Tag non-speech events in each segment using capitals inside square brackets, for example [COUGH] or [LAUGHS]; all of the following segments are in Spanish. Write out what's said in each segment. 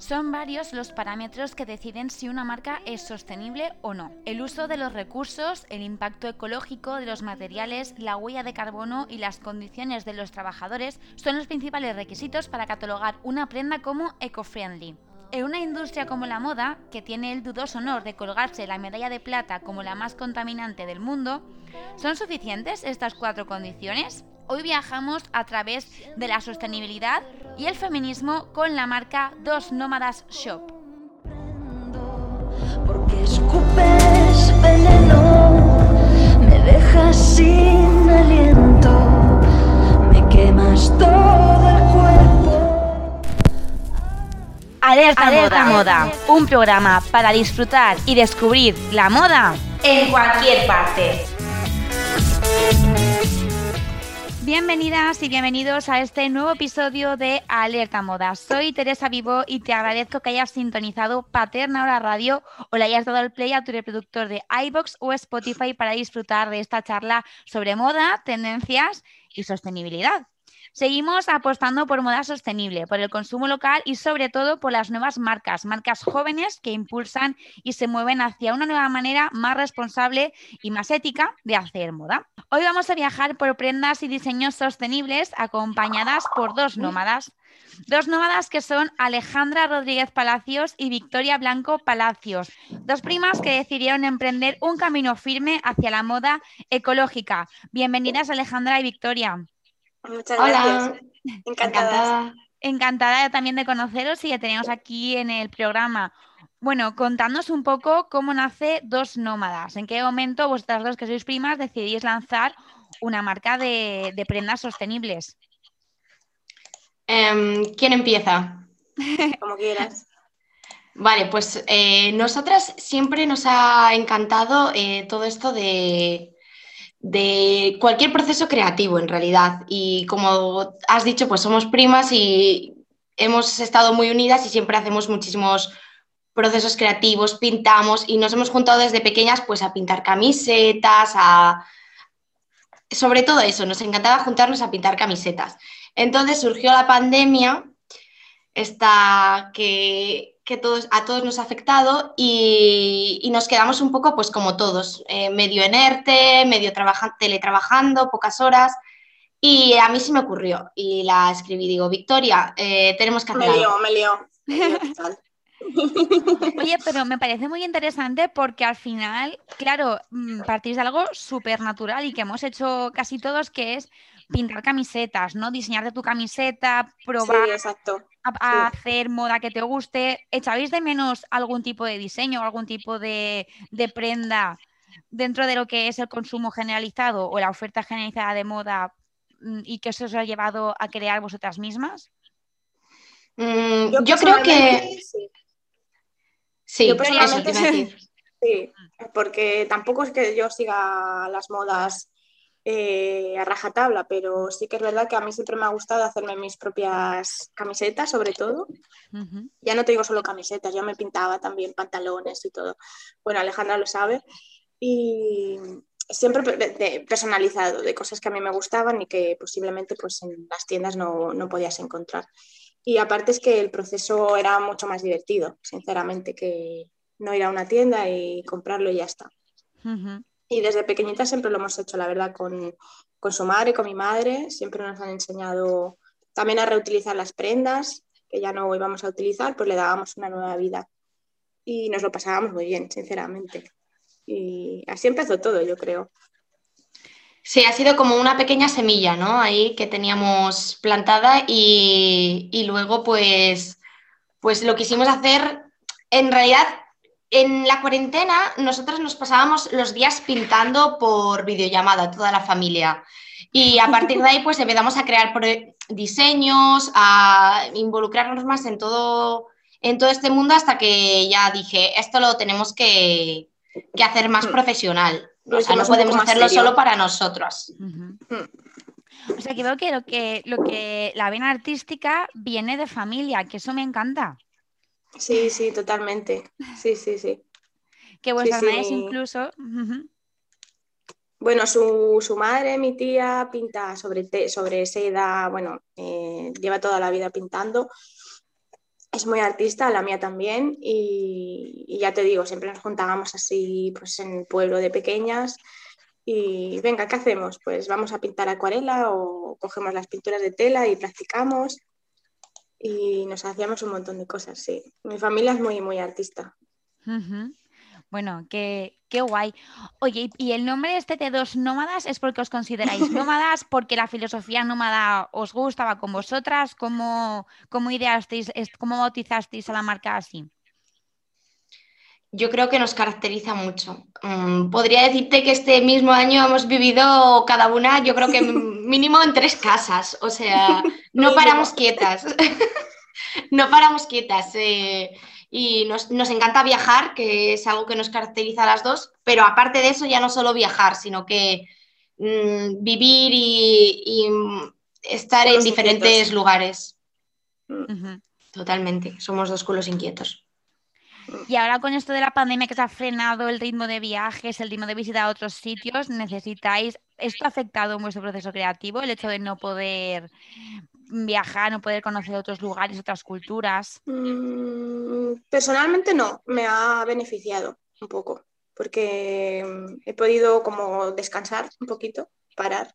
Son varios los parámetros que deciden si una marca es sostenible o no. El uso de los recursos, el impacto ecológico de los materiales, la huella de carbono y las condiciones de los trabajadores son los principales requisitos para catalogar una prenda como eco-friendly. En una industria como la moda, que tiene el dudoso honor de colgarse la medalla de plata como la más contaminante del mundo, ¿son suficientes estas cuatro condiciones? Hoy viajamos a través de la sostenibilidad y el feminismo con la marca Dos Nómadas Shop. Porque escupes veneno, me dejas sin aliento, me quemas todo el cuerpo. Alerta, Alerta moda, moda, un programa para disfrutar y descubrir la moda en cualquier parte. Bienvenidas y bienvenidos a este nuevo episodio de Alerta Moda. Soy Teresa Vivo y te agradezco que hayas sintonizado Paterna Hora Radio o le hayas dado el play a tu reproductor de iBox o Spotify para disfrutar de esta charla sobre moda, tendencias y sostenibilidad. Seguimos apostando por moda sostenible, por el consumo local y sobre todo por las nuevas marcas, marcas jóvenes que impulsan y se mueven hacia una nueva manera más responsable y más ética de hacer moda. Hoy vamos a viajar por prendas y diseños sostenibles acompañadas por dos nómadas. Dos nómadas que son Alejandra Rodríguez Palacios y Victoria Blanco Palacios, dos primas que decidieron emprender un camino firme hacia la moda ecológica. Bienvenidas Alejandra y Victoria. Muchas gracias. Encantada. Encantada también de conoceros y ya tenemos aquí en el programa. Bueno, contadnos un poco cómo nace Dos Nómadas. ¿En qué momento vuestras dos, que sois primas, decidís lanzar una marca de, prendas sostenibles? Em, ¿Quién empieza? [LAUGHS] Como quieras. Vale, pues eh, nosotras siempre nos ha encantado eh, todo esto de, de cualquier proceso creativo en realidad. Y como has dicho, pues somos primas y hemos estado muy unidas y siempre hacemos muchísimos procesos creativos, pintamos y nos hemos juntado desde pequeñas pues a pintar camisetas, a... Sobre todo eso, nos encantaba juntarnos a pintar camisetas. Entonces surgió la pandemia, esta que que todos, a todos nos ha afectado y, nos quedamos un poco pues como todos, eh, medio enerte, medio teletrabajando, pocas horas. Y a mí sí me ocurrió y la escribí, digo, Victoria, eh, tenemos que hacer Me lió, me lió. Oye, pero me parece muy interesante porque al final, claro, mm, partís de algo súper natural y que hemos hecho casi todos, que es pintar camisetas, ¿no? Diseñar de tu camiseta, probar A, hacer moda que te guste. ¿Echabais de menos algún tipo de diseño, algún tipo de, prenda dentro de lo que es el consumo generalizado o la oferta generalizada de moda mm, y que eso os ha llevado a crear vosotras mismas? Mm, yo, creo que... Sí, yo personalmente sí, porque tampoco es que yo siga las modas eh, a rajatabla, pero sí que es verdad que a mí siempre me ha gustado hacerme mis propias camisetas, sobre todo. Ya no te digo solo camisetas, yo me pintaba también pantalones y todo. Bueno, Alejandra lo sabe. Y siempre personalizado, de cosas que a mí me gustaban y que posiblemente pues, en las tiendas no, no podías encontrar. Y aparte es que el proceso era mucho más divertido, sinceramente, que no ir a una tienda y comprarlo y ya está. Y desde pequeñita siempre lo hemos hecho, la verdad, con, su madre, con mi madre. Siempre nos han enseñado también a reutilizar las prendas que ya no íbamos a utilizar, pues le dábamos una nueva vida. Y nos lo pasábamos muy bien, sinceramente. Y así empezó todo, yo creo. Sí, ha sido como una pequeña semilla, ¿no? Ahí que teníamos plantada y, y luego pues, pues lo quisimos hacer, en realidad en la cuarentena nosotros nos pasábamos los días pintando por videollamada, toda la familia. Y a partir de ahí pues empezamos a crear diseños, a involucrarnos más en todo, en todo este mundo hasta que ya dije, esto lo tenemos que, hacer más hmm. profesional. O sea, no podemos hacerlo solo para nosotros. Hmm. O sea, que veo que lo, que lo que la vena artística viene de familia, que eso me encanta. Sí, sí, totalmente. Sí, sí, sí. Que vuestras madres incluso. Bueno, su, madre, mi tía, pinta sobre, sobre seda, bueno, eh, lleva toda la vida pintando. es muy artista, la mía también, y, ya te digo, siempre nos juntábamos así pues en el pueblo de pequeñas y venga, ¿qué hacemos? Pues vamos a pintar acuarela o cogemos las pinturas de tela y practicamos y nos hacíamos un montón de cosas, sí. Mi familia es muy, muy artista. Bueno, qué, qué guay. Oye, ¿y el nombre este de dos nómadas es porque os consideráis [LAUGHS] nómadas? ¿Porque la filosofía nómada os gustaba con vosotras? ¿Cómo, cómo ideasteis, cómo bautizasteis a la marca así? Yo creo que nos caracteriza mucho. Mm, podría decirte que este mismo año hemos vivido cada una, yo creo que mínimo en tres casas. O sea, [LAUGHS] no paramos quietas. [LAUGHS] no paramos quietas. Eh, y nos, encanta viajar, que es algo que nos caracteriza a las dos, pero aparte de eso ya no solo viajar, sino que mm, vivir y, estar en diferentes lugares. Totalmente, somos dos culos inquietos. Y ahora con esto de la pandemia que se ha frenado el ritmo de viajes, el ritmo de visitar a otros sitios, necesitáis, ¿esto ha afectado en vuestro proceso creativo? El hecho de no poder viajar, no poder conocer otros lugares, otras culturas. Mm, personalmente no, me ha beneficiado un poco, porque mm, he podido como descansar un poquito, parar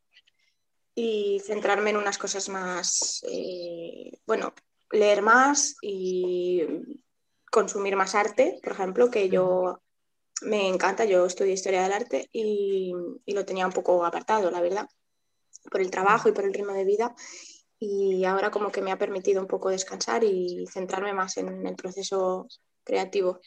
y centrarme en unas cosas más, eh, bueno, leer más y consumir más arte, por ejemplo, que yo me encanta, yo estudié historia del arte y, lo tenía un poco apartado, la verdad, por el trabajo y por el ritmo de vida. Y ahora como que me ha permitido un poco descansar y centrarme más en el proceso creativo.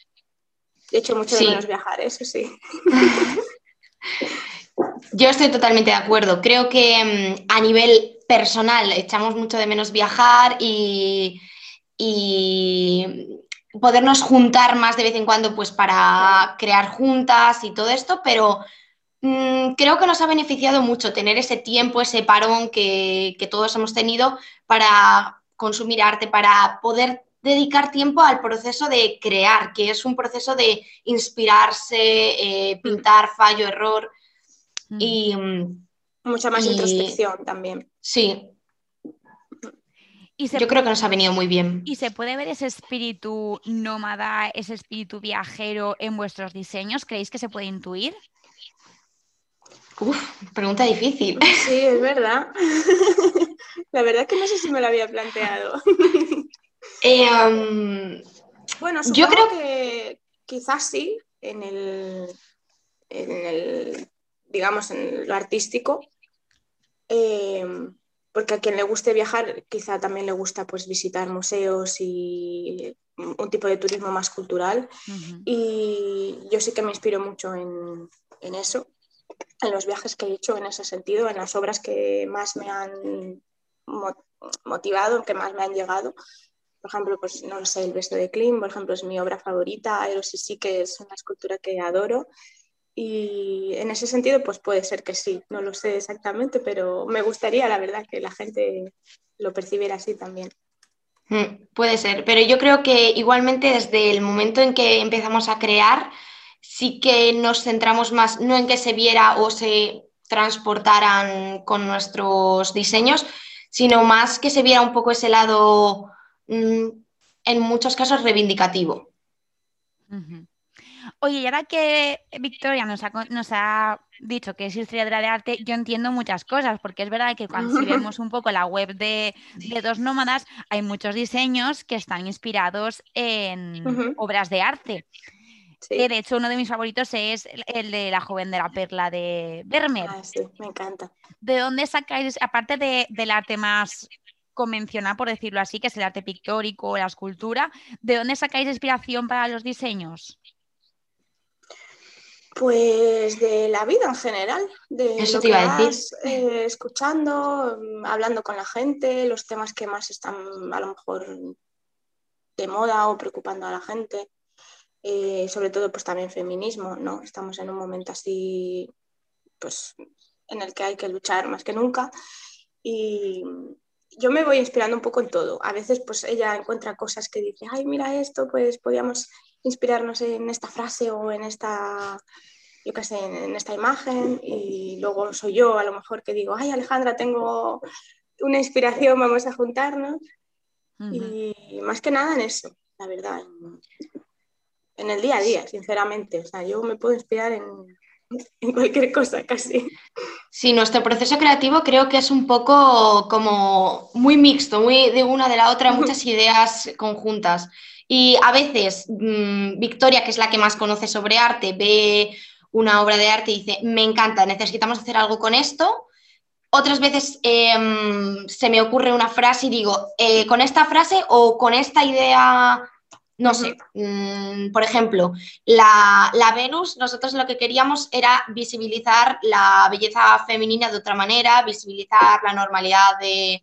He hecho mucho de menos viajar, eso sí. [LAUGHS] Yo estoy totalmente de acuerdo. Creo que mm, a nivel personal echamos mucho de menos viajar y, y podernos juntar más de vez en cuando pues para crear juntas y todo esto, pero mm, creo que nos ha beneficiado mucho tener ese tiempo, ese parón que, todos hemos tenido para consumir arte, para poder dedicar tiempo al proceso de crear, que es un proceso de inspirarse, eh, mm. pintar, fallo, error. Mm. Y, Mucha más introspección también. Sí, yo creo que nos ha venido muy bien. ¿Y se puede ver ese espíritu nómada, ese espíritu viajero en vuestros diseños? ¿Creéis que se puede intuir? Uf, pregunta difícil. Sí, es verdad. [LAUGHS] La verdad es que no sé si me lo había planteado. [LAUGHS] Eh, um, bueno, supongo yo creo que quizás sí, en el, en el digamos, en lo artístico. Eh, porque a quien le guste viajar quizá también le gusta pues visitar museos y un tipo de turismo más cultural. Y yo sí que me inspiro mucho en, en, eso, en los viajes que he hecho en ese sentido, en las obras que más me han motivado, que más me han llegado. Por ejemplo, pues no lo sé, el beso de Klim, por ejemplo, es mi obra favorita, Eros y sí que es una escultura que adoro y en ese sentido, pues puede ser que sí, no lo sé exactamente, pero me gustaría, la verdad, que la gente lo percibiera así también. Mm, puede ser, pero yo creo que igualmente desde el momento en que empezamos a crear, sí que nos centramos más, no en que se viera o se transportaran con nuestros diseños, sino más que se viera un poco ese lado, mm, en muchos casos, reivindicativo. Oye, y ahora que Victoria nos ha, dicho que es historia de arte, yo entiendo muchas cosas, porque es verdad que cuando si [LAUGHS] vemos un poco la web de, Dos Nómadas, hay muchos diseños que están inspirados en obras de arte. de hecho, uno de mis favoritos es el de La joven de la perla de Vermeer. Ah, sí, me encanta. ¿De dónde sacáis, aparte del arte más convencional, por decirlo así, que es el arte pictórico, la escultura, ¿de dónde sacáis inspiración para los diseños? Pues de la vida en general, de lo que vas eh, escuchando, mm, hablando con la gente, los temas que más están a lo mejor de moda o preocupando a la gente, eh, sobre todo pues también feminismo, ¿no? Estamos en un momento así, pues en el que hay que luchar más que nunca y yo me voy inspirando un poco en todo. A veces pues ella encuentra cosas que dice, ay, mira esto, pues podíamos inspirarnos en esta frase o en esta, yo qué sé, en, esta imagen y luego soy yo a lo mejor que digo, ay Alejandra, tengo una inspiración, vamos a juntarnos. Y más que nada en eso, la verdad, en, el día a día, sinceramente. O sea, yo me puedo inspirar en, en cualquier cosa casi. Sí, nuestro proceso creativo creo que es un poco como muy mixto, muy de una de la otra, muchas ideas conjuntas. Y a veces mm, Victoria, que es la que más conoce sobre arte, ve una obra de arte y dice, me encanta, necesitamos hacer algo con esto. Otras veces em, se me ocurre una frase y digo, eh, con esta frase o con esta idea no sé, mm, por ejemplo, la, Venus, nosotros lo que queríamos era visibilizar la belleza femenina de otra manera, visibilizar la normalidad de,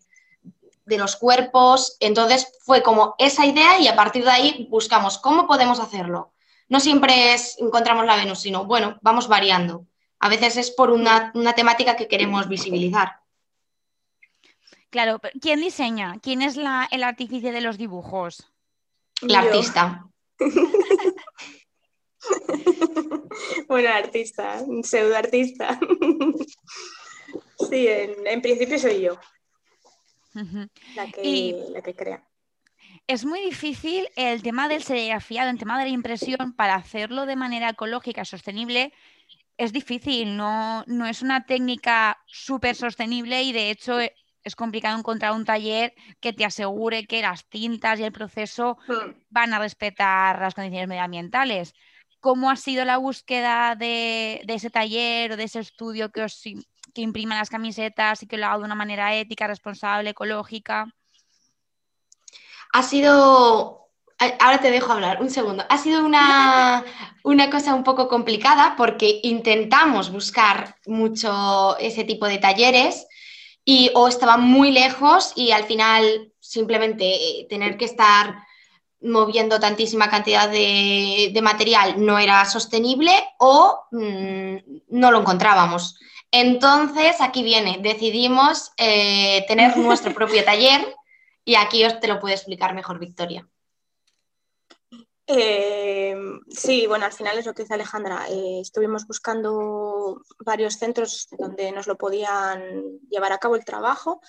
los cuerpos. Entonces fue como esa idea y a partir de ahí buscamos cómo podemos hacerlo. No siempre es encontramos la Venus, sino bueno, vamos variando. A veces es por una, una temática que queremos visibilizar. Claro, ¿quién diseña? ¿Quién es la, el artífice de los dibujos? La artista. [LAUGHS] bueno, artista, pseudo artista. [LAUGHS] sí, en, principio soy yo la, que, crea. Es muy difícil el tema del serigrafiado, el tema de la impresión, para hacerlo de manera ecológica, sostenible, es difícil, no, no es una técnica súper sostenible y de hecho es complicado encontrar un taller que te asegure que las tintas y el proceso hmm. van a respetar las condiciones medioambientales. ¿Cómo ha sido la búsqueda de, ese taller o de ese estudio que, os, que imprima las camisetas y que lo haga de una manera ética, responsable, ecológica? Ha sido Ahora te dejo hablar, un segundo. Ha sido una, una, cosa un poco complicada porque intentamos buscar mucho ese tipo de talleres, y o estaba muy lejos y al final simplemente eh, tener que estar moviendo tantísima cantidad de, material no era sostenible o mm, no lo encontrábamos. Entonces, aquí viene, decidimos eh, tener nuestro propio taller [LAUGHS] y aquí os te lo puede explicar mejor Victoria. Eh, sí, bueno, al final es lo que dice Alejandra. Eh, estuvimos buscando varios centros donde nos lo podían llevar a cabo el trabajo,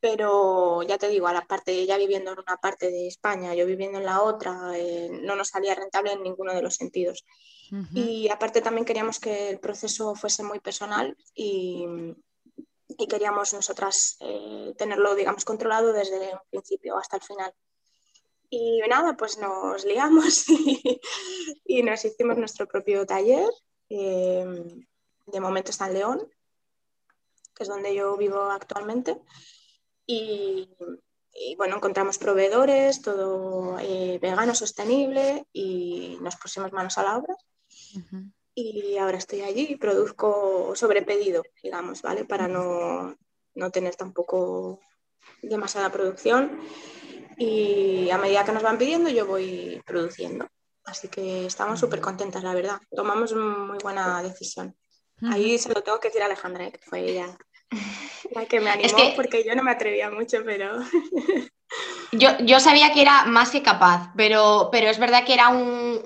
pero ya te digo, a la parte, ella viviendo en una parte de España, yo viviendo en la otra, eh, no nos salía rentable en ninguno de los sentidos. Y aparte también queríamos que el proceso fuese muy personal y, y queríamos nosotras tenerlo, digamos, controlado desde el principio hasta el final. Y nada, pues nos liamos [LAUGHS] y, nos hicimos nuestro propio taller. Em, de momento está en León, que es donde yo vivo actualmente. Y, bueno, encontramos proveedores, todo eh, vegano, sostenible y nos pusimos manos a la obra. Y ahora estoy allí y produzco sobre pedido, digamos, ¿vale? Para no, no tener tampoco demasiada producción y a medida que nos van pidiendo yo voy produciendo. Así que estamos súper contentas, la verdad. Tomamos muy buena decisión. Ahí se lo tengo que decir a Alejandra, que fue ella la que me animó, porque yo no me atrevía mucho, pero... [LAUGHS] yo, yo sabía que era más que capaz, pero, pero es verdad que era un,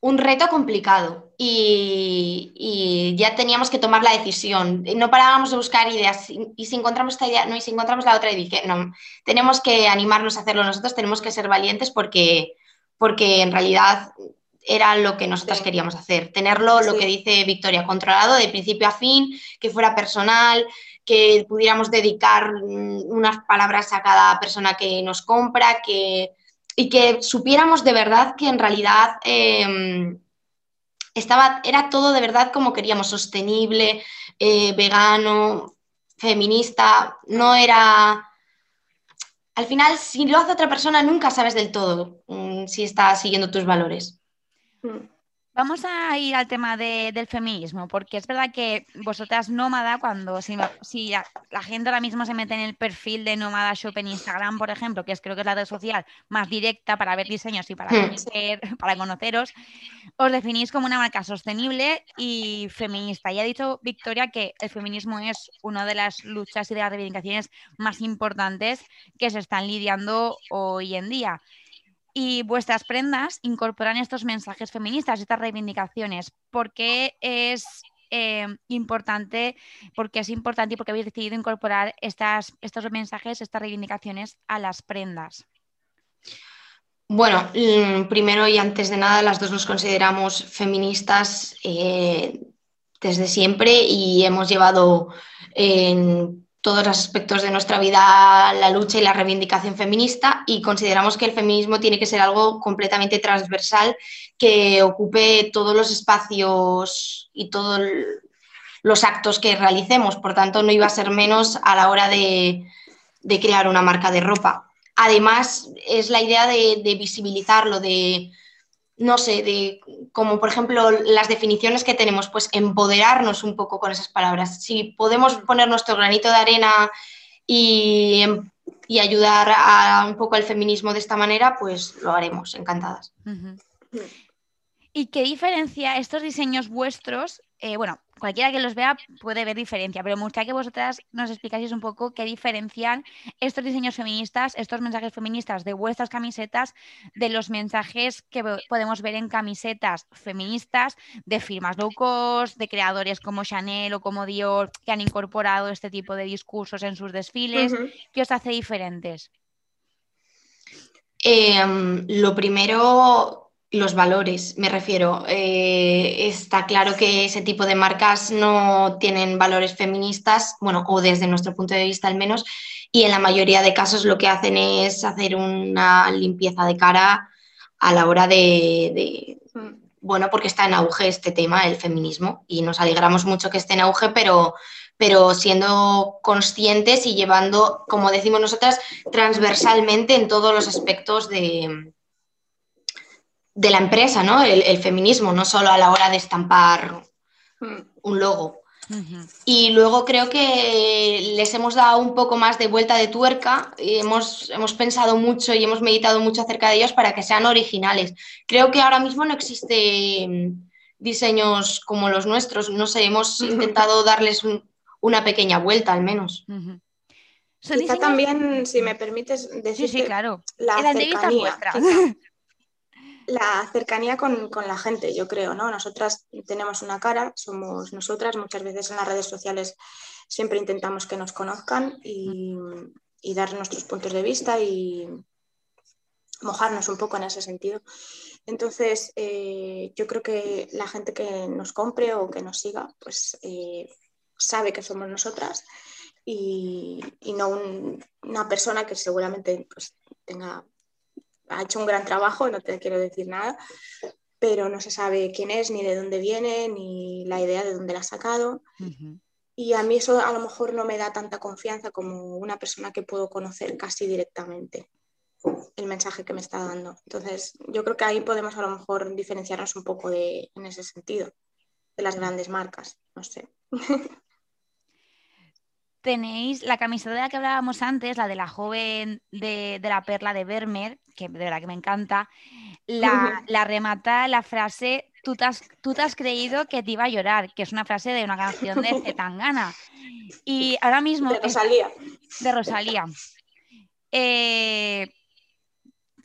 un reto complicado y, ya teníamos que tomar la decisión. No parábamos de buscar ideas. Y si encontramos esta idea, no, y si encontramos la otra, y dije, no, tenemos que animarnos a hacerlo nosotros, tenemos que ser valientes porque, porque en realidad era lo que nosotros queríamos hacer, tenerlo, lo que dice Victoria, controlado de principio a fin, que fuera personal, que pudiéramos dedicar mm, unas palabras a cada persona que nos compra, que y que supiéramos de verdad que en realidad em, estaba, era todo de verdad como queríamos, sostenible, eh, vegano, feminista, no era... Al final, si lo hace otra persona, nunca sabes del todo mm, si está siguiendo tus valores. Mm. Vamos a ir al tema del feminismo, porque es verdad que vosotras nómada, cuando si, la, gente ahora mismo se mete en el perfil de nómada shop en Instagram, por ejemplo, que es creo que es la red social más directa para ver diseños y para, hmm. conocer, para conoceros, os definís como una marca sostenible y feminista. Y ha dicho Victoria que el feminismo es una de las luchas y de las reivindicaciones más importantes que se están lidiando hoy en día y vuestras prendas incorporan estos mensajes feministas, estas reivindicaciones. ¿Por qué es eh, importante? Porque es importante y porque habéis decidido incorporar estas, estos mensajes, estas reivindicaciones a las prendas. Bueno, mm, primero y antes de nada, las dos nos consideramos feministas eh, desde siempre y hemos llevado en todos los aspectos de nuestra vida la lucha y la reivindicación feminista y consideramos que el feminismo tiene que ser algo completamente transversal que ocupe todos los espacios y todos los actos que realicemos. Por tanto, no iba a ser menos a la hora de, de crear una marca de ropa. Además, es la idea de, visibilizarlo, de, no sé, de como por ejemplo las definiciones que tenemos, pues empoderarnos un poco con esas palabras. Si podemos poner nuestro granito de arena y, ayudar a un poco al feminismo de esta manera, pues lo haremos, encantadas. ¿Y qué diferencia estos diseños vuestros? Eh, bueno, cualquiera que los vea puede ver diferencia, pero me gustaría que vosotras nos explicaseis un poco qué diferencian estos diseños feministas, estos mensajes feministas de vuestras camisetas, de los mensajes que podemos ver en camisetas feministas de firmas low cost, de creadores como Chanel o como Dior, que han incorporado este tipo de discursos en sus desfiles. ¿Qué os hace diferentes? Em, lo primero, los valores, me refiero. Eh, está claro que ese tipo de marcas no tienen valores feministas, bueno, o desde nuestro punto de vista al menos, y en la mayoría de casos lo que hacen es hacer una limpieza de cara a la hora de, mm. bueno, porque está en auge este tema, el feminismo, y nos alegramos mucho que esté en auge, pero, pero siendo conscientes y llevando, como decimos nosotras, transversalmente en todos los aspectos de, de la empresa, ¿no? El, feminismo, no solo a la hora de estampar mm. un logo. Y luego creo que les hemos dado un poco más de vuelta de tuerca y hemos, hemos pensado mucho y hemos meditado mucho acerca de ellos para que sean originales. Creo que ahora mismo no existen diseños como los nuestros, no sé, hemos intentado darles una pequeña vuelta al menos. Quizá también, si me permites decir, sí, claro. la cercanía, [LAUGHS] la cercanía con, la gente, yo creo, ¿no? Nosotras tenemos una cara, somos nosotras, muchas veces en las redes sociales siempre intentamos que nos conozcan y, dar nuestros puntos de vista y mojarnos un poco en ese sentido. Entonces, eh, yo creo que la gente que nos compre o que nos siga, pues eh, sabe que somos nosotras y, no una persona que seguramente pues, tenga ha hecho un gran trabajo, no te quiero decir nada, pero no se sabe quién es, ni de dónde viene, ni la idea de dónde la ha sacado. Y a mí eso a lo mejor no me da tanta confianza como una persona que puedo conocer casi directamente el mensaje que me está dando. Entonces, yo creo que ahí podemos a lo mejor diferenciarnos un poco de, en ese sentido de las grandes marcas, no sé. tenéis la camiseta de la que hablábamos antes, la de la joven de, la perla de Vermeer, que de verdad que me encanta, la, remata la frase tú te, has, tú te, has, creído que te iba a llorar, que es una frase de una canción de [LAUGHS] Zetangana. Y ahora mismo... De Rosalía. de Rosalía. Eh,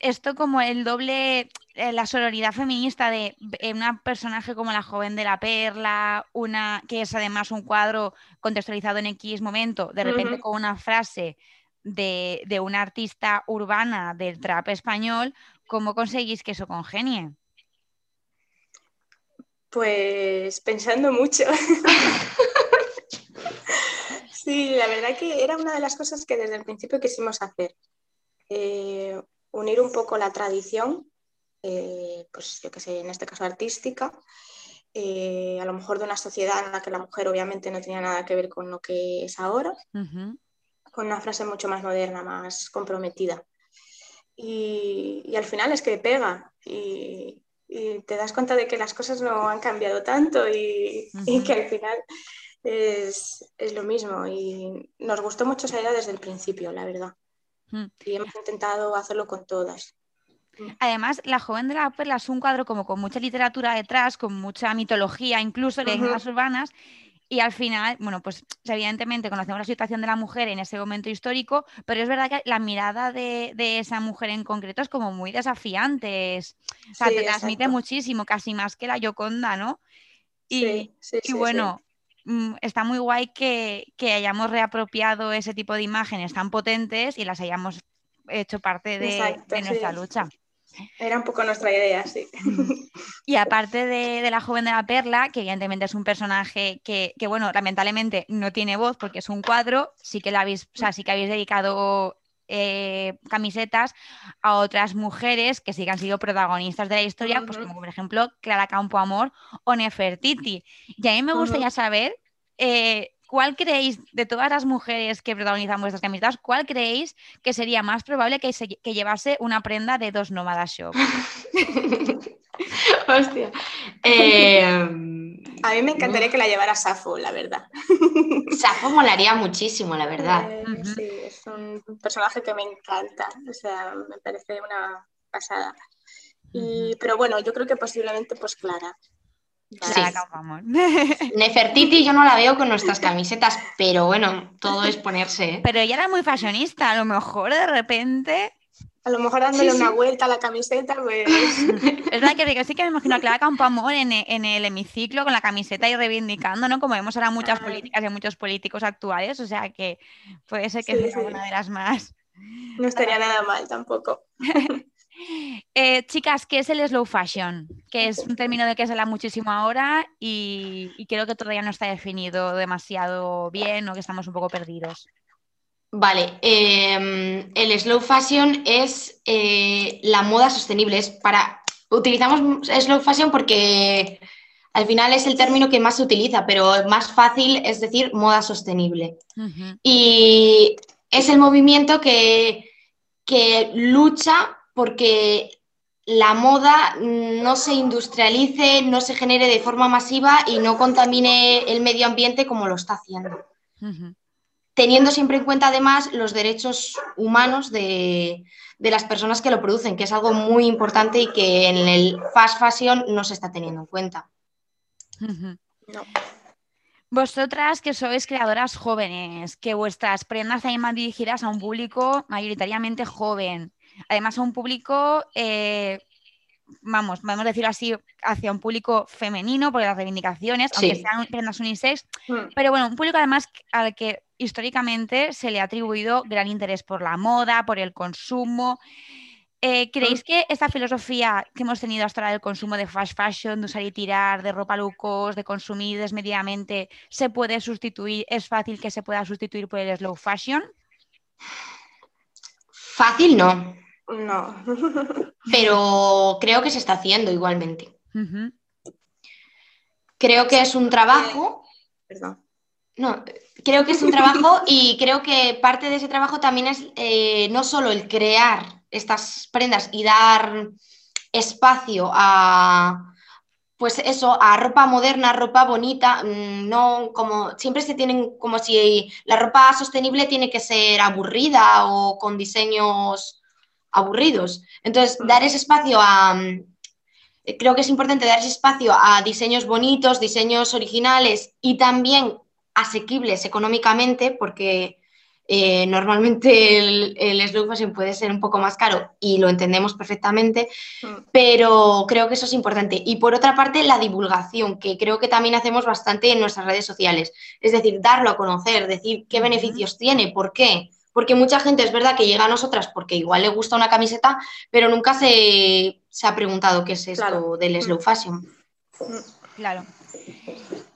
esto como el doble, eh, la sororidad feminista de eh, una personaje como la joven de la perla, una que es además un cuadro contextualizado en X momento, de repente con una frase de, de, una artista urbana del trap español, ¿cómo conseguís que eso congenie? Pues pensando mucho. [LAUGHS] sí, la verdad que era una de las cosas que desde el principio quisimos hacer. Eh, unir un poco la tradición, eh, pues yo que sé, en este caso artística, eh, a lo mejor de una sociedad en la que la mujer obviamente no tenía nada que ver con lo que es ahora, con una frase mucho más moderna, más comprometida. Y, al final es que pega y, te das cuenta de que las cosas no han cambiado tanto y, y que al final es, es, lo mismo. Y nos gustó mucho esa idea desde el principio, la verdad. Y hemos intentado hacerlo con todas. Además, La joven de la perla es un cuadro como con mucha literatura detrás, con mucha mitología, incluso leyendas urbanas, y al final, bueno, pues evidentemente conocemos la situación de la mujer en ese momento histórico, pero es verdad que la mirada de, esa mujer en concreto es como muy desafiante, o sea, te transmite muchísimo, casi más que la Yoconda, ¿no? Y, sí, y bueno, Mm, está muy guay que, hayamos reapropiado ese tipo de imágenes tan potentes y las hayamos hecho parte de, nuestra lucha. Era un poco nuestra idea, sí. [LAUGHS] Y aparte de, la joven de la perla, que evidentemente es un personaje que, bueno, lamentablemente no tiene voz porque es un cuadro, sí que la habéis, o sea, sí que habéis dedicado eh, camisetas a otras mujeres que sí que han sido protagonistas de la historia, pues como por ejemplo Clara Campo Amor o Nefertiti. Y a mí me gustaría saber eh, ¿cuál creéis, de todas las mujeres que protagonizan vuestras camisetas, cuál creéis que sería más probable que, que llevase una prenda de dos nómadas shop? [LAUGHS] Hostia. Eh, [LAUGHS] a mí me encantaría que la llevara Safo, la verdad. [LAUGHS] Safo molaría muchísimo, la verdad. Eh, sí, es un personaje que me encanta. O sea, me parece una pasada. Y, pero bueno, yo creo que posiblemente pues Clara. [LAUGHS] Nefertiti yo no la veo con nuestras camisetas, pero bueno, todo es ponerse. ¿eh? Pero ella era muy fashionista, a lo mejor de repente. A lo mejor dándole una vuelta a la camiseta, pues. [LAUGHS] Es verdad que sí que me imagino a Clara Campoamor en, en el hemiciclo con la camiseta y reivindicando, ¿no? Como vemos ahora muchas políticas y muchos políticos actuales, o sea que puede ser que sea una de las más. No estaría nada mal tampoco. [LAUGHS] Eh, chicas, ¿qué es el slow fashion? Que es un término de que se habla muchísimo ahora y, creo que todavía no está definido demasiado bien o que estamos un poco perdidos. Vale, em, el slow fashion es eh, la moda sostenible. Es para, utilizamos slow fashion porque al final es el término que más se utiliza, pero más fácil es decir moda sostenible. Y es el movimiento que, que lucha porque la moda no se industrialice, no se genere de forma masiva y no contamine el medio ambiente como lo está haciendo. Teniendo siempre en cuenta además los derechos humanos de, las personas que lo producen, que es algo muy importante y que en el fast fashion no se está teniendo en cuenta. Vosotras que sois creadoras jóvenes, que vuestras prendas van dirigidas a un público mayoritariamente joven, además a un público, eh, vamos, podemos decirlo así, hacia un público femenino, por las reivindicaciones, aunque sean prendas unisex, mm. pero bueno, un público además al que históricamente se le ha atribuido gran interés por la moda, por el consumo. Eh, ¿Creéis mm. que esta filosofía que hemos tenido hasta ahora del consumo de fast fashion, de usar y tirar, de ropa lucos, de consumir desmedidamente, se puede sustituir, es fácil que se pueda sustituir por el slow fashion? Fácil no. No. [LAUGHS] Pero creo que se está haciendo igualmente. Creo que es un trabajo. Perdón. No, creo que es un trabajo y creo que parte de ese trabajo también es eh, no solo el crear estas prendas y dar espacio a, pues eso, a ropa moderna, ropa bonita, mm, no como siempre se tienen como si la ropa sostenible tiene que ser aburrida o con diseños aburridos. Entonces, mm. dar ese espacio a mm, creo que es importante dar ese espacio a diseños bonitos, diseños originales y también asequibles económicamente, porque eh, normalmente el, el, slow fashion puede ser un poco más caro y lo entendemos perfectamente, mm. pero creo que eso es importante. Y por otra parte, la divulgación, que creo que también hacemos bastante en nuestras redes sociales. Es decir, darlo a conocer, decir qué beneficios tiene, por qué. Porque mucha gente es verdad que llega a nosotras porque igual le gusta una camiseta, pero nunca se, ha preguntado qué es esto del slow mm. fashion. Claro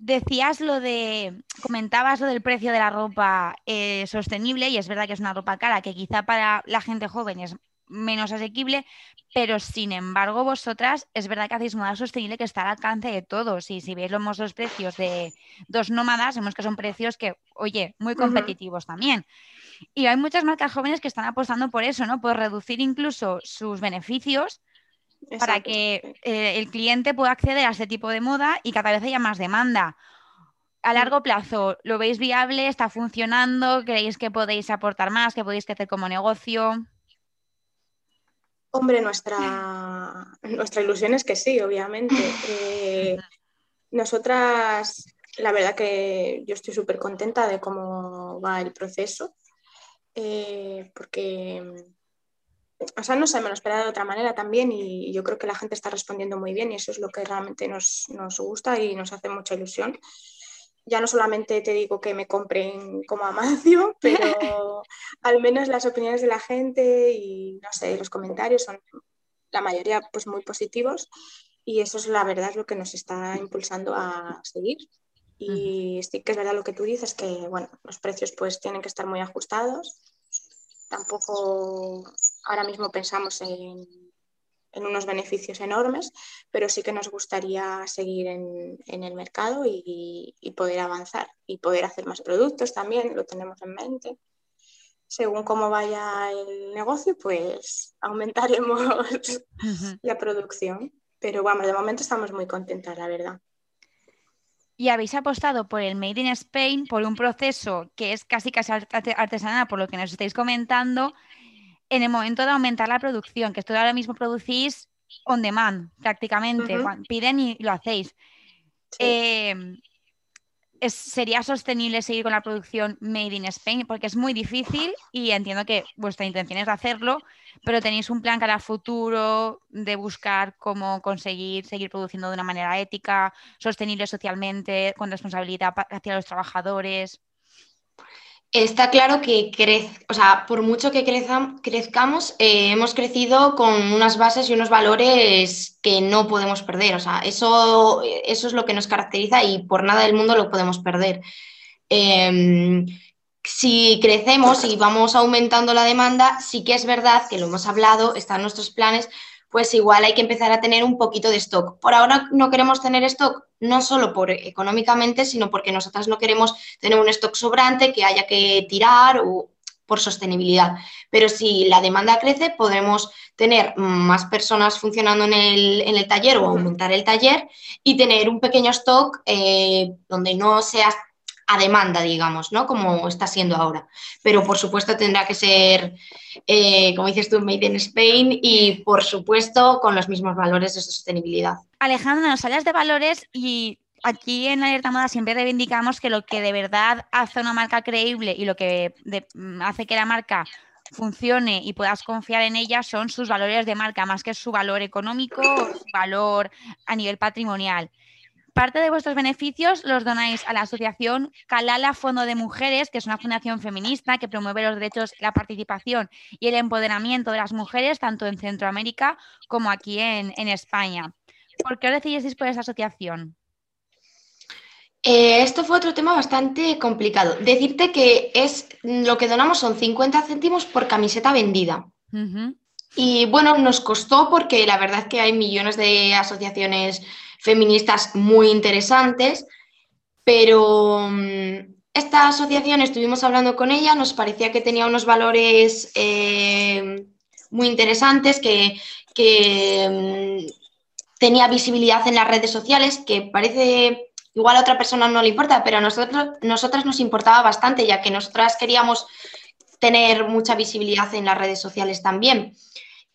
decías lo de, comentabas lo del precio de la ropa eh, sostenible y es verdad que es una ropa cara que quizá para la gente joven es menos asequible, pero sin embargo vosotras es verdad que hacéis moda sostenible que está al alcance de todos y si veis los, precios de dos nómadas, vemos que son precios que, oye, muy competitivos también. Y hay muchas marcas jóvenes que están apostando por eso, ¿no? Por reducir incluso sus beneficios para que eh, el cliente pueda acceder a este tipo de moda y cada vez haya más demanda. A largo plazo, ¿lo veis viable? ¿Está funcionando? ¿Creéis que podéis aportar más? ¿Que podéis crecer como negocio? Hombre, nuestra, nuestra ilusión es que sí, obviamente. Eh, nosotras, la verdad que yo estoy súper contenta de cómo va el proceso, eh, porque o sea, no sé, me lo esperaba de otra manera también y yo creo que la gente está respondiendo muy bien y eso es lo que realmente nos, gusta y nos hace mucha ilusión. ya no solamente te digo que me compren como Amancio, [LAUGHS] pero [LAUGHS] al menos las opiniones de la gente y no sé, los comentarios son la mayoría pues muy positivos y eso es la verdad lo que nos está impulsando a seguir. Y sí que es verdad lo que tú dices, que bueno, los precios pues tienen que estar muy ajustados. Tampoco ahora mismo pensamos en, unos beneficios enormes, pero sí que nos gustaría seguir en, el mercado y, poder avanzar y poder hacer más productos también, lo tenemos en mente. Según cómo vaya el negocio, pues [LAUGHS] aumentaremos la producción. Pero vamos, de momento estamos muy contentas, la verdad y habéis apostado por el Made in Spain, por un proceso que es casi casi artesanal, por lo que nos estáis comentando, en el momento de aumentar la producción, que esto ahora mismo producís on demand, prácticamente, piden y lo hacéis. ¿Sería sostenible seguir con la producción Made in Spain? Porque es muy difícil y entiendo que vuestra intención es hacerlo, pero tenéis un plan para el futuro de buscar cómo conseguir seguir produciendo de una manera ética, sostenible socialmente, con responsabilidad hacia los trabajadores. Está claro que o sea, por mucho que crezcamos, eh, hemos crecido con unas bases y unos valores que no podemos perder. O sea, eso, eso es lo que nos caracteriza y por nada del mundo lo podemos perder. Em, si crecemos y vamos aumentando la demanda, sí que es verdad que lo hemos hablado, están nuestros planes, pues igual hay que empezar a tener un poquito de stock. Por ahora no queremos tener stock, no solo por económicamente, sino porque nosotras no queremos tener un stock sobrante que haya que tirar o por sostenibilidad. Pero si la demanda crece, podremos tener más personas funcionando en el, taller o aumentar el taller y tener un pequeño stock eh, donde no sea a demanda, digamos, ¿no? Como está siendo ahora. Pero por supuesto tendrá que ser, eh, como dices tú, made in Spain y por supuesto con los mismos valores de sostenibilidad. Alejandra, nos hablas de valores y aquí en Alerta Moda siempre reivindicamos que lo que de verdad hace una marca creíble y lo que hace que la marca funcione y puedas confiar en ella son sus valores de marca, más que su valor económico o su valor a nivel patrimonial. Parte de vuestros beneficios los donáis a la asociación Calala Fondo de Mujeres, que es una fundación feminista que promueve los derechos, la participación y el empoderamiento de las mujeres, tanto en Centroamérica como aquí en, España. ¿Por qué os decidisteis por esa asociación? Eh, esto fue otro tema bastante complicado. Decirte que es lo que donamos son 50 céntimos por camiseta vendida. Y bueno, nos costó porque la verdad es que hay millones de asociaciones feministas muy interesantes, pero mm, esta asociación estuvimos hablando con ella, nos parecía que tenía unos valores eh, muy interesantes, que, mm, tenía visibilidad en las redes sociales, que parece igual a otra persona no le importa, pero a nosotros, nosotras nos importaba bastante, ya que nosotras queríamos tener mucha visibilidad en las redes sociales también.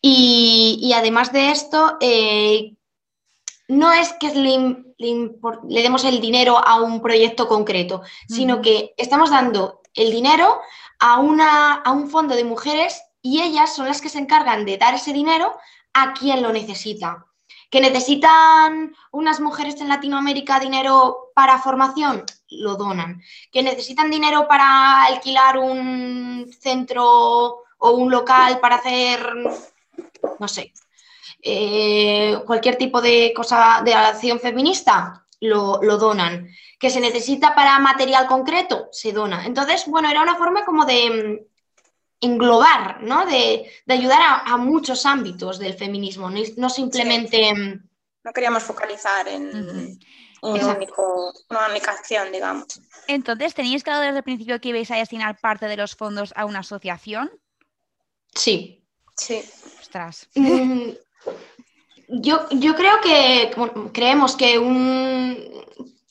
Y, además de esto, eh, no es que le, demos el dinero a un proyecto concreto, sino que estamos dando el dinero a, una, a un fondo de mujeres y ellas son las que se encargan de dar ese dinero a quien lo necesita. ¿Que necesitan unas mujeres en Latinoamérica dinero para formación? Lo donan. ¿Que necesitan dinero para alquilar un centro o un local para hacer, no sé, eh, cualquier tipo de cosa de acción feminista, lo, donan. Que se necesita para material concreto, se dona. Entonces, bueno, era una forma como de mm, englobar, ¿no? De, ayudar a, muchos ámbitos del feminismo, no, simplemente... Mm, no queríamos focalizar en, una única acción, digamos. Entonces, ¿teníais claro desde el principio que ibais a destinar parte de los fondos a una asociación? Sí. Sí. Ostras. Mm, yo, yo creo que creemos que un...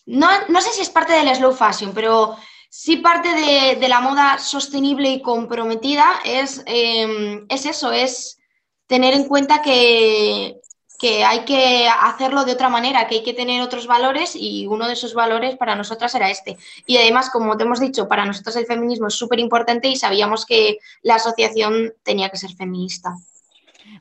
No, sé si es parte del slow fashion, pero sí parte de, la moda sostenible y comprometida es, em, es eso, es tener en cuenta que, que, hay que hacerlo de otra manera, que hay que tener otros valores y uno de esos valores para nosotras era este. Y además, como te hemos dicho, para nosotros el feminismo es súper importante y sabíamos que la asociación tenía que ser feminista.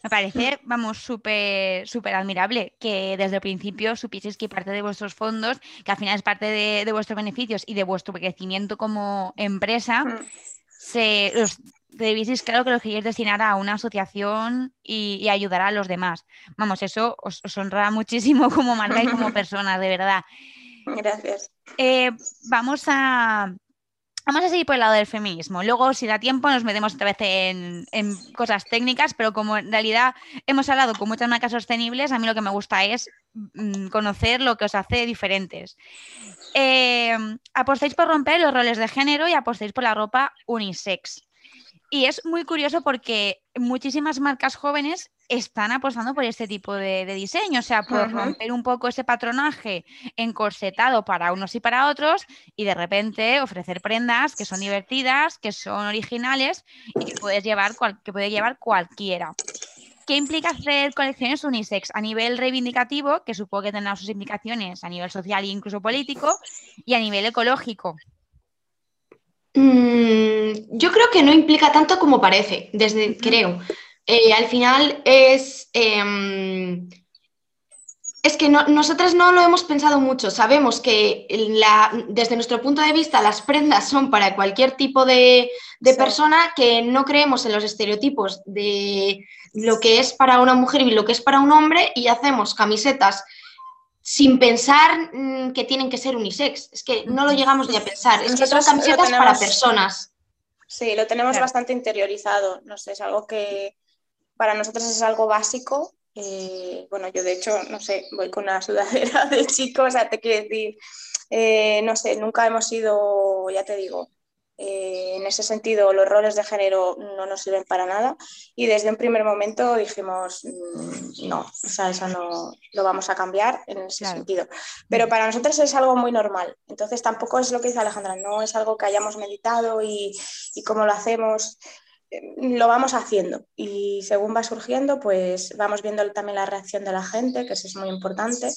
Me parece, vamos, súper súper admirable que desde el principio supieseis que parte de vuestros fondos, que al final es parte de, vuestros beneficios y de vuestro crecimiento como empresa, mm. se, los debieseis, claro, que los queréis destinar a una asociación y, ayudar a los demás. Vamos, eso os, honra [LAUGHS] muchísimo como marca y como [LAUGHS] persona, de verdad. Gracias. Eh, vamos a Vamos a seguir por el lado del feminismo. Luego, si da tiempo, nos metemos otra vez en, cosas técnicas, pero como en realidad hemos hablado con muchas marcas sostenibles, a mí lo que me gusta es mm, conocer lo que os hace diferentes. Eh, apostáis por romper los roles de género y apostáis por la ropa unisex. Y es muy curioso porque muchísimas marcas jóvenes están apostando por este tipo de, diseño, o sea, por romper un poco ese patronaje encorsetado para unos y para otros y de repente ofrecer prendas que son divertidas, que son originales y que puedes llevar que puede llevar cualquiera. ¿Qué implica hacer colecciones unisex a nivel reivindicativo, que supongo que tendrá sus implicaciones a nivel social e incluso político, y a nivel ecológico? Mm, yo creo que no implica tanto como parece, desde, creo. Eh, al final es, em, es que nosotras no lo hemos pensado mucho. Sabemos que desde nuestro punto de vista las prendas son para cualquier tipo de, persona, que no creemos en los estereotipos de lo que es para una mujer y lo que es para un hombre y hacemos camisetas sin pensar mm, que tienen que ser unisex. Es que no lo llegamos ni a pensar. Es que son camisetas para personas. Sí, lo tenemos bastante interiorizado. No sé, es algo que para nosotros es algo básico. Eh, bueno, yo de hecho, no sé, voy con una sudadera [LAUGHS] de chicos, o sea, te quiero decir, eh, no sé, nunca hemos sido, ya te digo, eh, en ese sentido, los roles de género no nos sirven para nada y desde un primer momento dijimos, mm, no, o sea, eso no lo vamos a cambiar en ese sentido. Pero para nosotros es algo muy normal. Entonces tampoco es lo que dice Alejandra, no es algo que hayamos meditado y, y cómo lo hacemos eh, lo vamos haciendo y según va surgiendo, pues vamos viendo también la reacción de la gente, que eso es muy importante.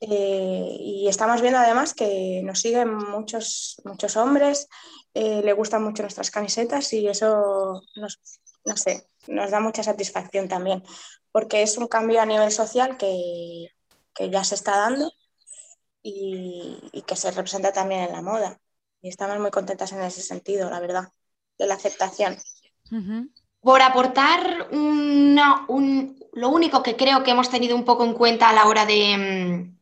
Eh, y estamos viendo además que nos siguen muchos, muchos hombres, eh, le gustan mucho nuestras camisetas y eso nos, no sé, nos da mucha satisfacción también, porque es un cambio a nivel social que, ya se está dando y, que se representa también en la moda. Y estamos muy contentas en ese sentido, la verdad, de la aceptación. Por aportar lo único que creo que hemos tenido un poco en cuenta a la hora de, mm,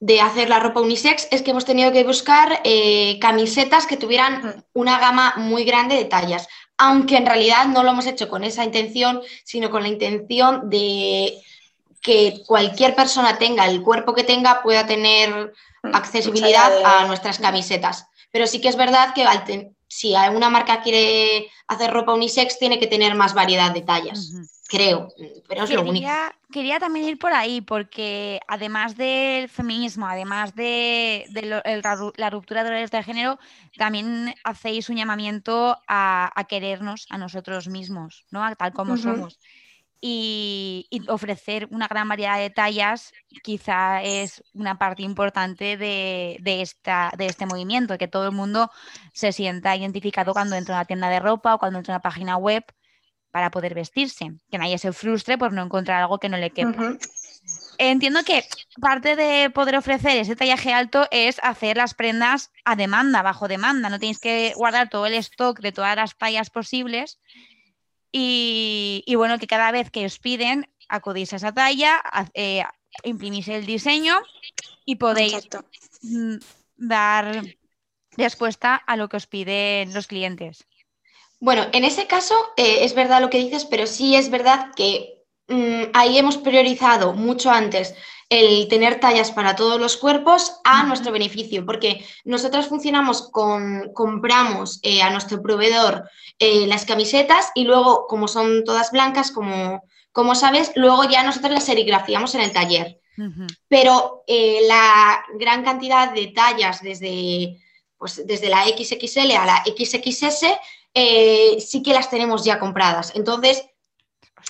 de hacer la ropa unisex es que hemos tenido que buscar eh, camisetas que tuvieran una gama muy grande de tallas, aunque en realidad no lo hemos hecho con esa intención, sino con la intención de que cualquier persona tenga el cuerpo que tenga pueda tener mm, accesibilidad a nuestras camisetas. Pero sí que es verdad que si alguna marca quiere hacer ropa unisex tiene que tener más variedad de tallas creo, pero es quería, lo único. Quería también ir por ahí, porque además del feminismo, además de, la ruptura de roles de género, también hacéis un llamamiento a, querernos a nosotros mismos, ¿no? tal como somos. Y, ofrecer una gran variedad de tallas quizá es una parte importante de, de, esta, de este movimiento, que todo el mundo se sienta identificado cuando entra a una tienda de ropa o cuando entra a una página web para poder vestirse, que nadie se frustre por no encontrar algo que no le quepa. Entiendo que parte de poder ofrecer ese tallaje alto es hacer las prendas a demanda, bajo demanda. No tenéis que guardar todo el stock de todas las tallas posibles. Y, bueno, que cada vez que os piden, acudís a esa talla, eh, imprimís el diseño y podéis mm, dar respuesta a lo que os piden los clientes. Bueno, en ese caso eh, es verdad lo que dices, pero sí es verdad que mm, ahí hemos priorizado mucho antes el tener tallas para todos los cuerpos a nuestro beneficio, porque nosotros funcionamos con, compramos eh, a nuestro proveedor eh, las camisetas y luego, como son todas blancas, como, como sabes, luego ya nosotros las serigrafiamos en el taller. Pero la gran cantidad de tallas desde, pues, desde la XXL a la XXS eh, sí que las tenemos ya compradas. Entonces,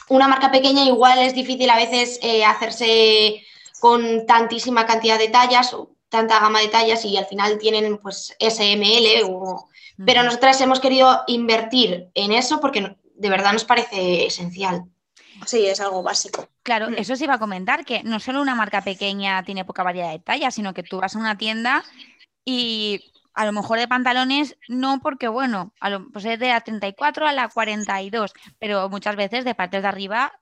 una marca pequeña igual es difícil a veces eh, hacerse con tantísima cantidad de tallas, tanta gama de tallas y al final tienen pues SML, pero nosotras hemos querido invertir en eso porque de verdad nos parece esencial. Sí, es algo básico. Claro, mm. eso se iba a comentar, que no solo una marca pequeña tiene poca variedad de tallas, sino que tú vas a una tienda y a lo mejor de pantalones no porque, bueno, a lo, pues es de la 34 a la 42, pero muchas veces de partes de arriba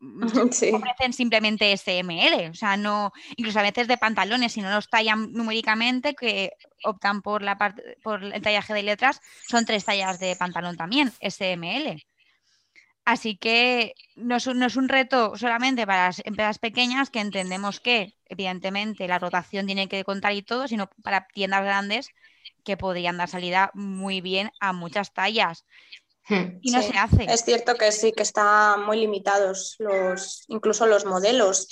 mm, [LAUGHS] ofrecen simplemente SML, o sea, no, incluso a veces de pantalones, si no los tallan numéricamente, que optan por la parte, por el tallaje de letras, son tres tallas de pantalón también, SML. Así que no es, no es, un reto solamente para las empresas pequeñas que entendemos que, evidentemente, la rotación tiene que contar y todo, sino para tiendas grandes que podrían dar salida muy bien a muchas tallas. Hmm. Y no se hace. Es cierto que sí, que están muy limitados los, incluso los modelos.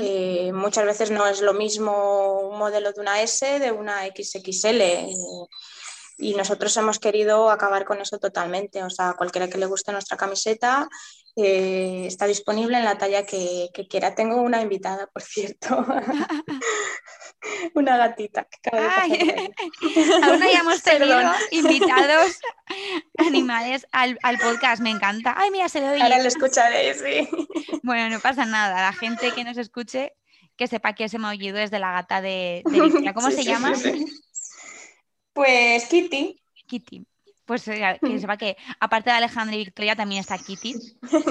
Eh, muchas veces no es lo mismo un modelo de una S de una XXL. Eh, y nosotros hemos querido acabar con eso totalmente. O sea, cualquiera que le guste nuestra camiseta eh, está disponible en la talla que, quiera. Tengo una invitada, por cierto. [LAUGHS] [LAUGHS] una gatita que [LAUGHS] Aún no hayamos [LAUGHS] tenido invitados animales al, podcast, me encanta. Ay, mira, se lo oye. Ahora lo escucharéis, sí. Bueno, no pasa nada. La gente que nos escuche, que sepa que ese maullido es de la gata de, de ¿Cómo se llama? Pues Kitty. Kitty. Pues eh, que sepa que [LAUGHS] aparte de Alejandra y Victoria también está Kitty,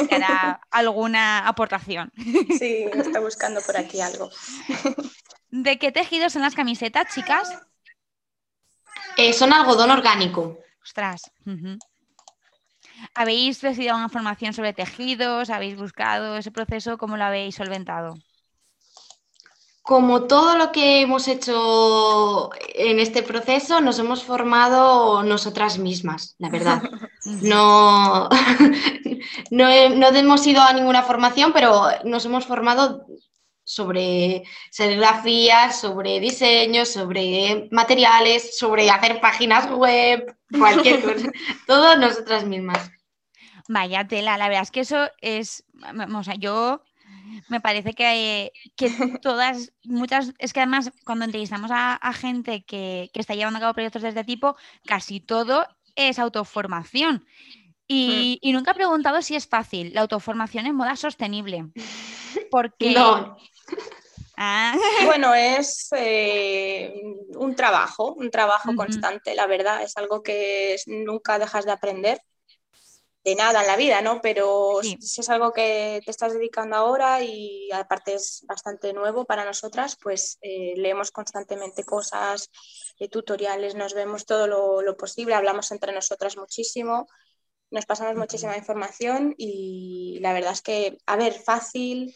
que hará alguna aportación. Sí, está buscando por aquí algo. [LAUGHS] ¿De qué tejidos son las camisetas, chicas? Eh, son algodón orgánico. Ostras. ¿Habéis recibido alguna información sobre tejidos? ¿Habéis buscado ese proceso? ¿Cómo lo habéis solventado? Como todo lo que hemos hecho en este proceso, nos hemos formado nosotras mismas, la verdad. [LAUGHS] No, [LAUGHS] no, hemos ido a ninguna formación, pero nos hemos formado sobre serigrafías, sobre diseños, sobre materiales, sobre hacer páginas web, cualquier [LAUGHS] cosa. todo nosotras mismas. Vaya tela, la verdad es que eso es, o sea, yo me parece que, que [LAUGHS] todas, muchas, es que además cuando entrevistamos a, gente que, está llevando a cabo proyectos de este tipo, casi todo es autoformación. Y, mm. nunca he preguntado si es fácil la autoformación en moda sostenible. Porque. No. Ah. Bueno, es eh, un trabajo, un trabajo constante, la verdad, es algo que nunca dejas de aprender de nada en la vida, ¿no? Pero si es algo que te estás dedicando ahora y aparte es bastante nuevo para nosotras, pues eh, leemos constantemente cosas, eh, tutoriales, nos vemos todo lo, posible, hablamos entre nosotras muchísimo, nos pasamos muchísima información y la verdad es que, a ver, fácil,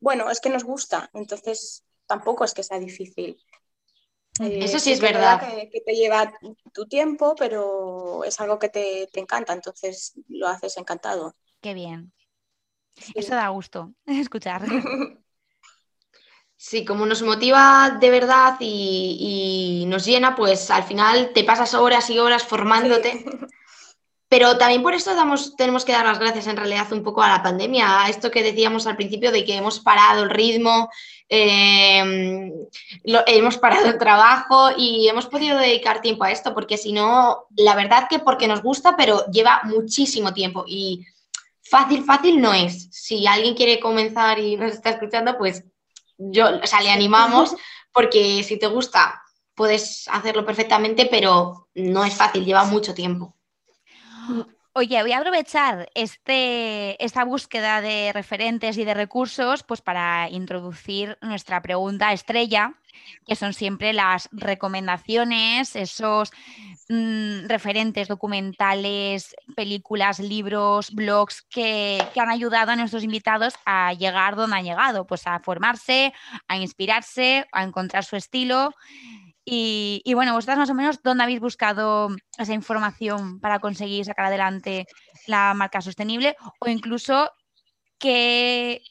bueno, es que nos gusta, entonces tampoco es que sea difícil. Eh, Eso sí es verdad. Que, te lleva tu tiempo, pero es algo que te, encanta, entonces lo haces encantado. Qué bien. Eso da gusto [LAUGHS] escuchar. [LAUGHS] Sí, como nos motiva de verdad y, nos llena, pues al final te pasas horas y horas formándote. [LAUGHS] Pero también por eso tenemos que dar las gracias en realidad un poco a la pandemia, a esto que decíamos al principio de que hemos parado el ritmo, Em, hemos parado el trabajo y hemos podido dedicar tiempo a esto, porque si no, la verdad que porque nos gusta, pero lleva muchísimo tiempo y fácil, fácil no es. Si alguien quiere comenzar y nos está escuchando, pues yo, o sea, le animamos, porque si te gusta, puedes hacerlo perfectamente, pero no es fácil, lleva mucho tiempo. Oye, voy a aprovechar este, esta búsqueda de referentes y de recursos pues para introducir nuestra pregunta estrella, que son siempre las recomendaciones, esos mm, referentes documentales, películas, libros, blogs que, que, han ayudado a nuestros invitados a llegar donde han llegado, pues a formarse, a inspirarse, a encontrar su estilo. Y, bueno, vosotras más o menos, ¿dónde habéis buscado esa información para conseguir sacar adelante la marca sostenible? O incluso, ¿qué,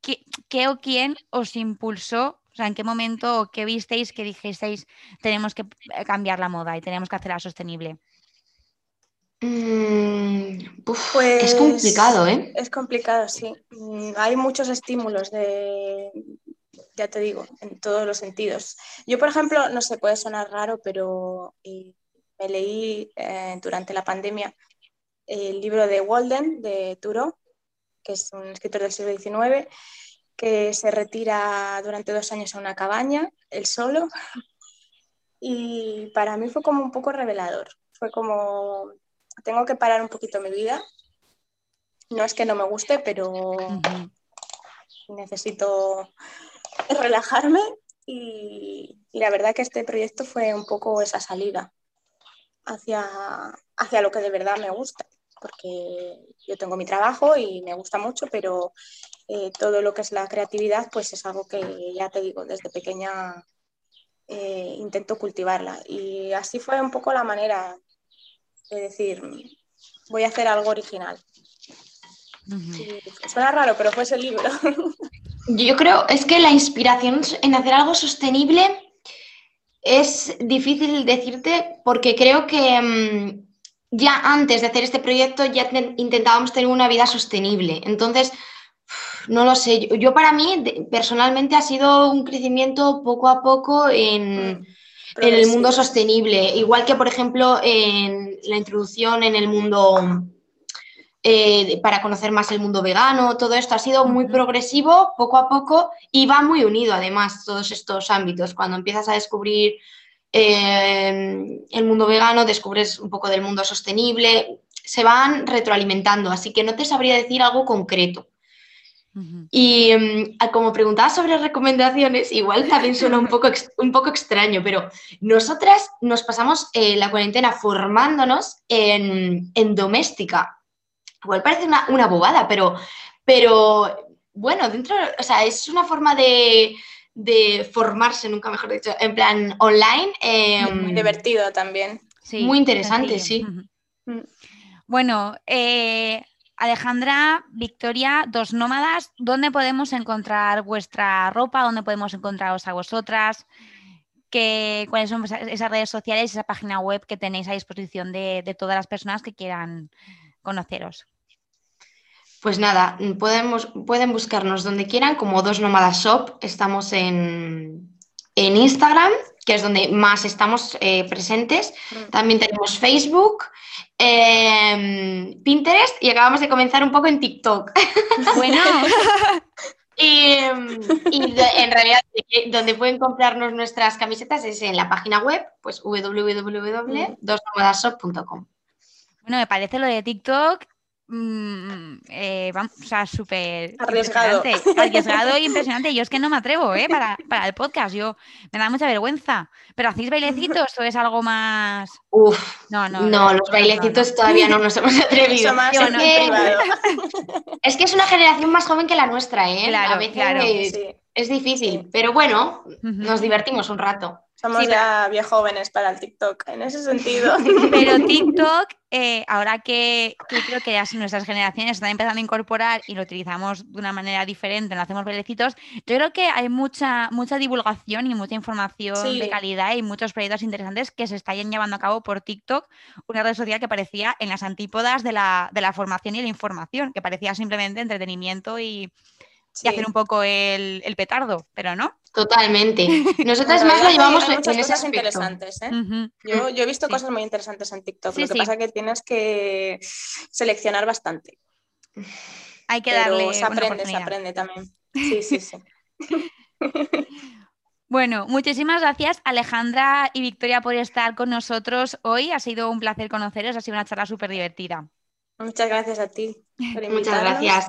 qué, o quién os impulsó? O sea, ¿en qué momento o qué visteis que dijisteis tenemos que eh, cambiar la moda y tenemos que hacerla sostenible? Mm, pues, es complicado, ¿eh? Es complicado, sí. Mm, hay muchos estímulos de, ya te digo, en todos los sentidos. Yo, por ejemplo, no sé, puede sonar raro, pero eh, me leí eh, durante la pandemia el libro de Walden, de Turo, que es un escritor del siglo XIX, que se retira durante dos años a una cabaña, él solo. Y para mí fue como un poco revelador. Fue como, tengo que parar un poquito mi vida. No es que no me guste, pero necesito relajarme y, la verdad que este proyecto fue un poco esa salida hacia, hacia lo que de verdad me gusta, porque yo tengo mi trabajo y me gusta mucho, pero eh, todo lo que es la creatividad, pues es algo que ya te digo, desde pequeña eh, intento cultivarla. Y así fue un poco la manera de decir, voy a hacer algo original. suena raro, pero fue ese libro. [LAUGHS] Yo creo, es que la inspiración en hacer algo sostenible es difícil decirte porque creo que mm, ya antes de hacer este proyecto ya intentábamos tener una vida sostenible. Entonces, no lo sé, yo, para mí personalmente ha sido un crecimiento poco a poco en, mm, en el mundo sostenible, igual que por ejemplo en la introducción en el mundo eh, para conocer más el mundo vegano, todo esto ha sido muy progresivo, poco a poco, y va muy unido además todos estos ámbitos. Cuando empiezas a descubrir eh, el mundo vegano, descubres un poco del mundo sostenible, se van retroalimentando, así que no te sabría decir algo concreto. Y mm, como preguntabas sobre recomendaciones, igual también suena un poco, un poco extraño, pero nosotras nos pasamos eh, la cuarentena formándonos en, en doméstica igual parece una, bobada, pero, pero bueno, dentro, o sea, es una forma de, formarse, nunca mejor dicho, en plan online. Em, muy divertido también. muy interesante, sí. Bueno, eh, Alejandra, Victoria, dos nómadas, ¿dónde podemos encontrar vuestra ropa? ¿Dónde podemos encontraros a vosotras? ¿Qué, ¿Cuáles son esas redes sociales, esa página web que tenéis a disposición de, de todas las personas que quieran conoceros? Pues nada, podemos, pueden buscarnos donde quieran como Dos Nómadas Shop. Estamos en, Instagram, que es donde más estamos eh, presentes. Mm. También tenemos Facebook, em, Pinterest y acabamos de comenzar un poco en TikTok. [LAUGHS] Bueno. y, en realidad donde pueden comprarnos nuestras camisetas es en la página web, pues www.dosnomadashop.com. Bueno, me parece lo de TikTok Mm, eh, vamos, o sea, súper arriesgado. Arriesgado e impresionante. Yo es que no me atrevo, ¿eh? Para, para, el podcast. Yo me da mucha vergüenza. ¿Pero hacéis bailecitos o es algo más.? Uf. No, no. No, los bailecitos todavía no nos hemos [LAUGHS] atrevido. Más es, que, [LAUGHS] es, que, es una generación más joven que la nuestra, ¿eh? Claro, A veces claro. es, difícil, pero bueno, nos divertimos un rato. Somos ya bien jóvenes para el TikTok, en ese sentido. [LAUGHS] Pero [LAUGHS] TikTok, eh, ahora que, creo que ya nuestras generaciones están empezando a incorporar y lo utilizamos de una manera diferente, lo hacemos velecitos, yo creo que hay mucha, mucha divulgación y mucha información de calidad y muchos proyectos interesantes que se están llevando a cabo por TikTok, una red social que parecía en las antípodas de la, de la formación y la información, que parecía simplemente entretenimiento y, y hacer un poco el, petardo, pero no. Totalmente. [LAUGHS] Nosotras más lo llevamos en muchas cosas interesantes. ¿eh? yo, he visto cosas muy interesantes en TikTok. lo que pasa es que tienes que seleccionar bastante. Hay que darle. Se aprende, se aprende también. [LAUGHS] Sí, sí, sí. Bueno, muchísimas gracias Alejandra y Victoria por estar con nosotros hoy. Ha sido un placer conoceros, ha sido una charla súper divertida. Muchas gracias a ti. Muchas gracias.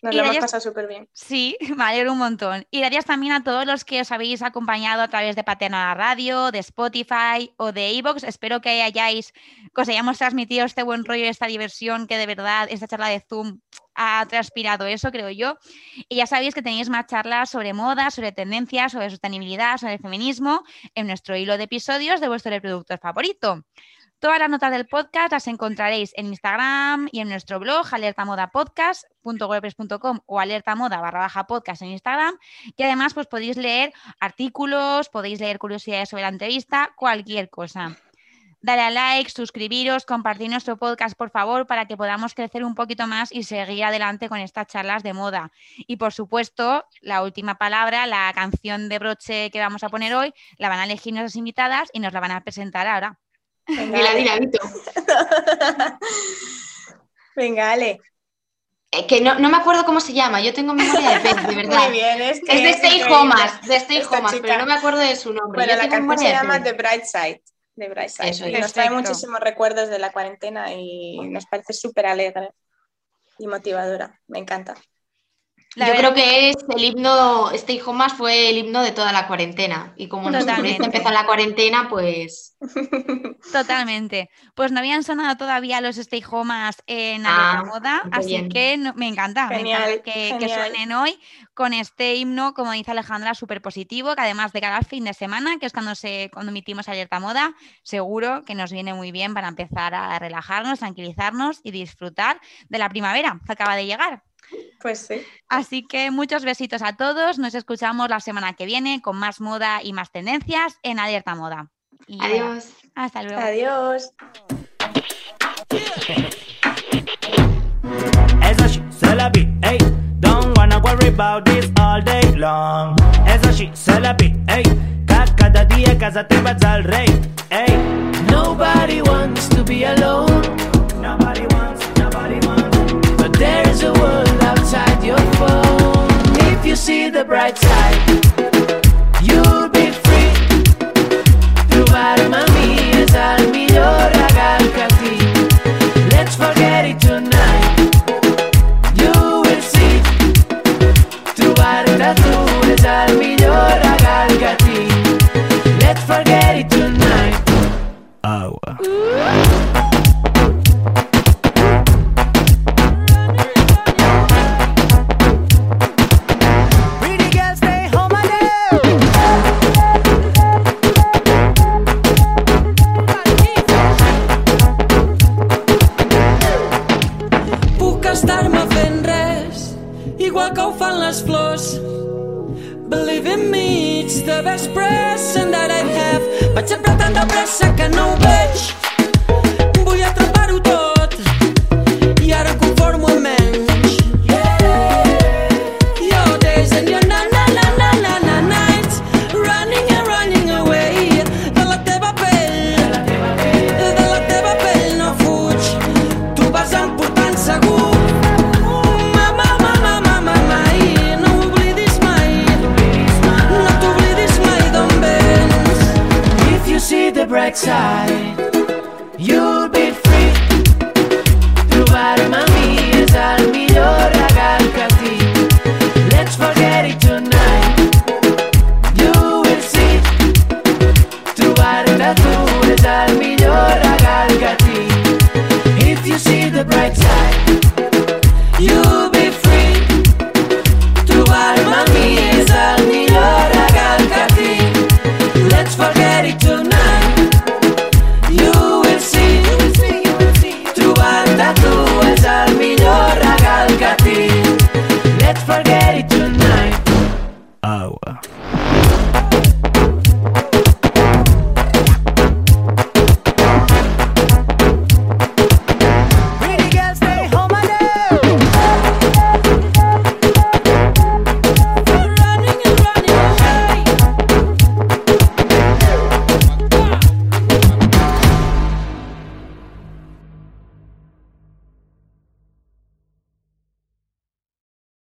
Nos lo hemos pasado súper bien. Sí, [LAUGHS] me alegro un montón. Y gracias también a todos los que os habéis acompañado a través de Paterna Radio, de Spotify o de Evox. Espero que hayáis, que os hayamos transmitido este buen rollo, esta diversión, que de verdad esta charla de Zoom ha transpirado eso, creo yo. Y ya sabéis que tenéis más charlas sobre moda, sobre tendencias, sobre sostenibilidad, sobre el feminismo en nuestro hilo de episodios de vuestro reproductor favorito. Todas las notas del podcast las encontraréis en Instagram y en nuestro blog alertamodapodcast.wordpress.com o alertamoda barra baja podcast en Instagram. Y además pues podéis leer artículos, podéis leer curiosidades sobre la entrevista, cualquier cosa. Dale a like, suscribiros, compartir nuestro podcast, por favor, para que podamos crecer un poquito más y seguir adelante con estas charlas de moda. Y por supuesto, la última palabra, la canción de broche que vamos a poner hoy, la van a elegir nuestras invitadas y nos la van a presentar ahora. Dila, dila, [LAUGHS] Venga, Ale. Eh, que no, me acuerdo cómo se llama, yo tengo memoria de pez, de [LAUGHS] verdad. Muy bien, es que es de Stay Homas, de Stay Homas, pero no me acuerdo de su nombre. Bueno, la canción se llama The Bright Side. The Bright Side. nos trae muchísimos recuerdos de la cuarentena y nos parece súper alegre y motivadora. Me encanta. Yo creo que es el himno, este hijo más fue el himno de toda la cuarentena. Y como nos empezó la cuarentena, pues. [LAUGHS] Totalmente. Pues no habían sonado todavía los Stay Homas en la ah, moda, así que me encanta, que, suenen hoy con este himno, como dice Alejandra, súper positivo, que además de cada fin de semana, que es cuando, se, cuando emitimos Alerta Moda, seguro que nos viene muy bien para empezar a relajarnos, tranquilizarnos y disfrutar de la primavera que acaba de llegar. Pues sí. Así que muchos besitos a todos. Nos escuchamos la semana que viene con más moda y más tendencias en Alerta Moda. Adiós. hasta luego. Adiós. Don't wanna worry about this all day long. Eso she se la vi, hey. Cada día casa te vas al rey, hey. Nobody wants to be alone. Nobody wants, nobody wants. There's a world your phone. If you see the bright side, the best present that I have. But you're under pressure, can nobody.